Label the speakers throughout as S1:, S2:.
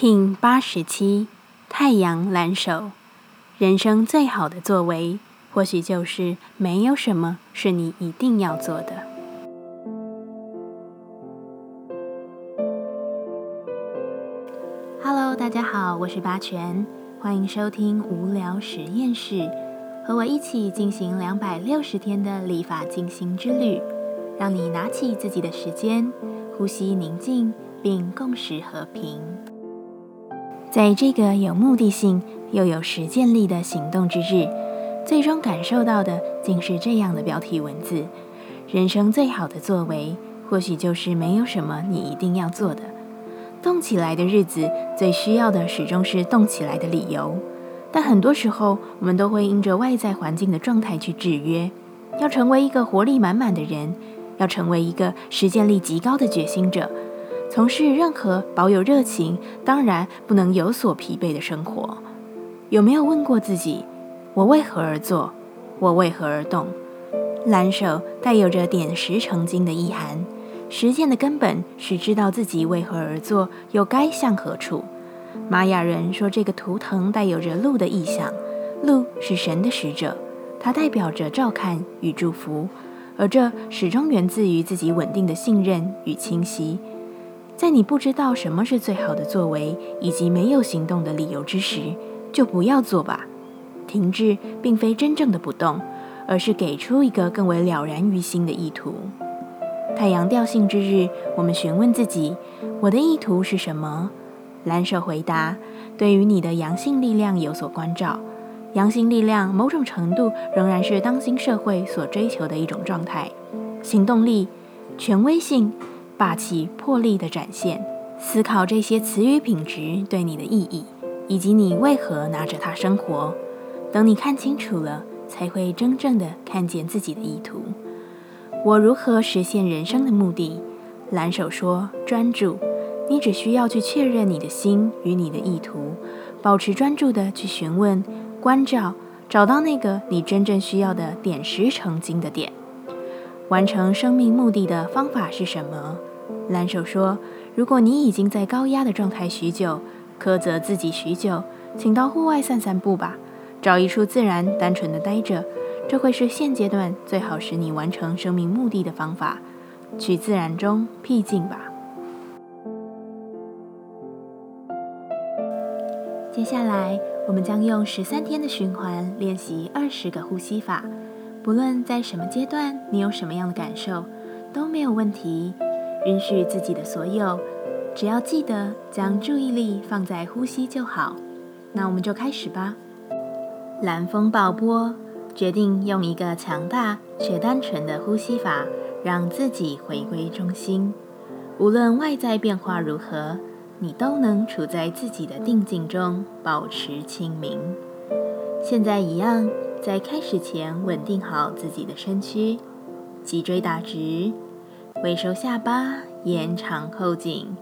S1: King 八十七，太阳蓝手，人生最好的作为，或许就是没有什么是你一定要做的。Hello，大家好，我是八全，欢迎收听无聊实验室，和我一起进行两百六十天的立法进行之旅，让你拿起自己的时间，呼吸宁静，并共识和平。在这个有目的性又有实践力的行动之日，最终感受到的竟是这样的标题文字：人生最好的作为，或许就是没有什么你一定要做的。动起来的日子，最需要的始终是动起来的理由。但很多时候，我们都会因着外在环境的状态去制约。要成为一个活力满满的人，要成为一个实践力极高的决心者。从事任何保有热情，当然不能有所疲惫的生活。有没有问过自己：我为何而做？我为何而动？蓝手带有着点石成金的意涵。实践的根本是知道自己为何而做，又该向何处。玛雅人说，这个图腾带有着鹿的意象。鹿是神的使者，它代表着照看与祝福，而这始终源自于自己稳定的信任与清晰。在你不知道什么是最好的作为，以及没有行动的理由之时，就不要做吧。停滞并非真正的不动，而是给出一个更为了然于心的意图。太阳调性之日，我们询问自己：我的意图是什么？蓝手回答：对于你的阳性力量有所关照。阳性力量某种程度仍然是当今社会所追求的一种状态：行动力、权威性。霸气、魄力的展现，思考这些词语品质对你的意义，以及你为何拿着它生活。等你看清楚了，才会真正的看见自己的意图。我如何实现人生的目的？蓝手说：专注。你只需要去确认你的心与你的意图，保持专注的去询问、关照，找到那个你真正需要的点石成金的点。完成生命目的的方法是什么？蓝手说：“如果你已经在高压的状态许久，苛责自己许久，请到户外散散步吧，找一处自然，单纯的待着，这会是现阶段最好使你完成生命目的的方法。去自然中僻静吧。”接下来，我们将用十三天的循环练习二十个呼吸法。不论在什么阶段，你有什么样的感受，都没有问题。允许自己的所有，只要记得将注意力放在呼吸就好。那我们就开始吧。蓝风暴波，决定用一个强大却单纯的呼吸法，让自己回归中心。无论外在变化如何，你都能处在自己的定境中，保持清明。现在一样，在开始前稳定好自己的身躯，脊椎打直。微收下巴，延长后颈，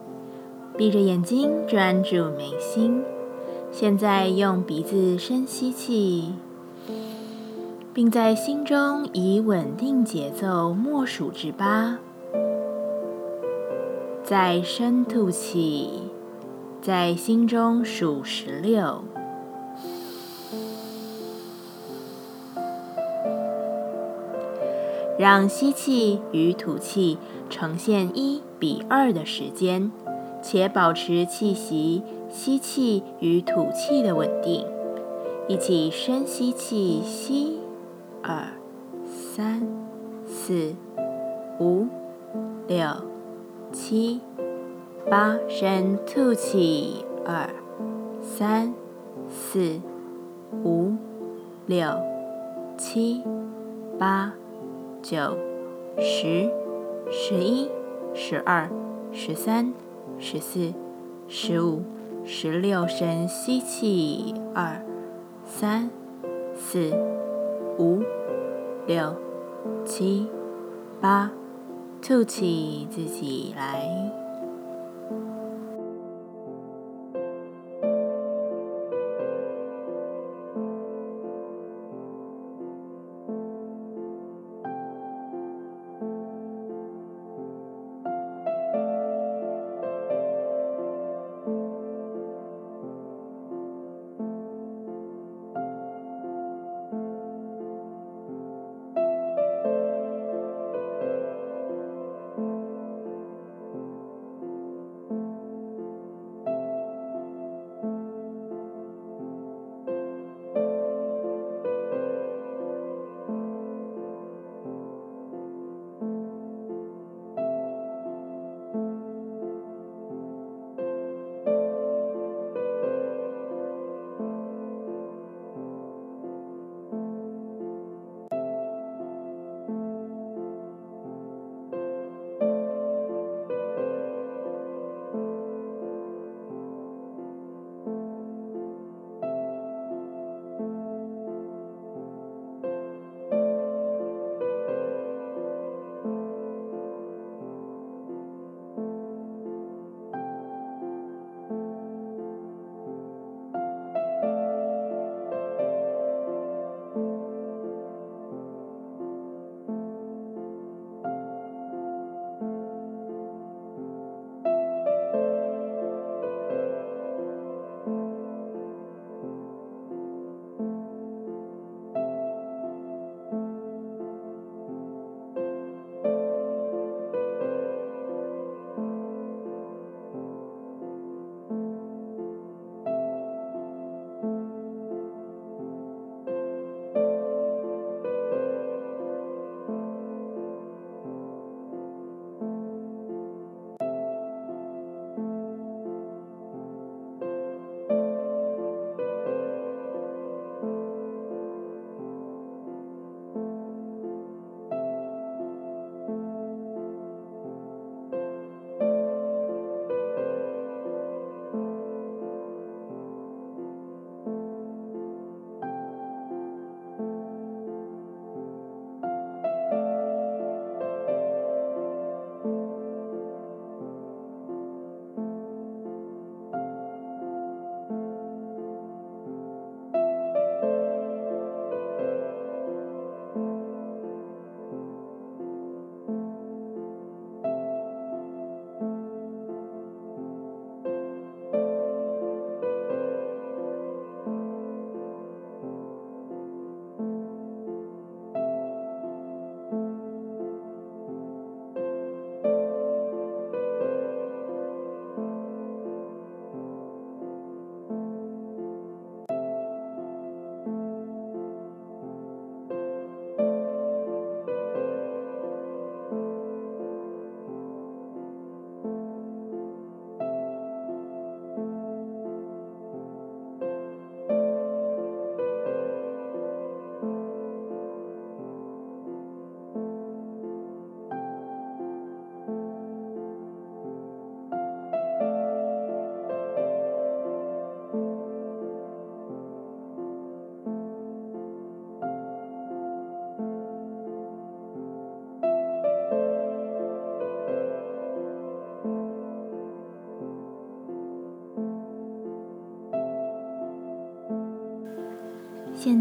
S1: 闭着眼睛专注眉心。现在用鼻子深吸气，并在心中以稳定节奏默数至八，再深吐气，在心中数十六。让吸气与吐气呈现一比二的时间，且保持气息吸气与吐气的稳定。一起深吸气，吸二三四五六七八，深吐气二三四五六七八。九、十、十一、十二、十三、十四、十五、十六，深吸气，二、三、四、五、六、七、八，吐气，自己来。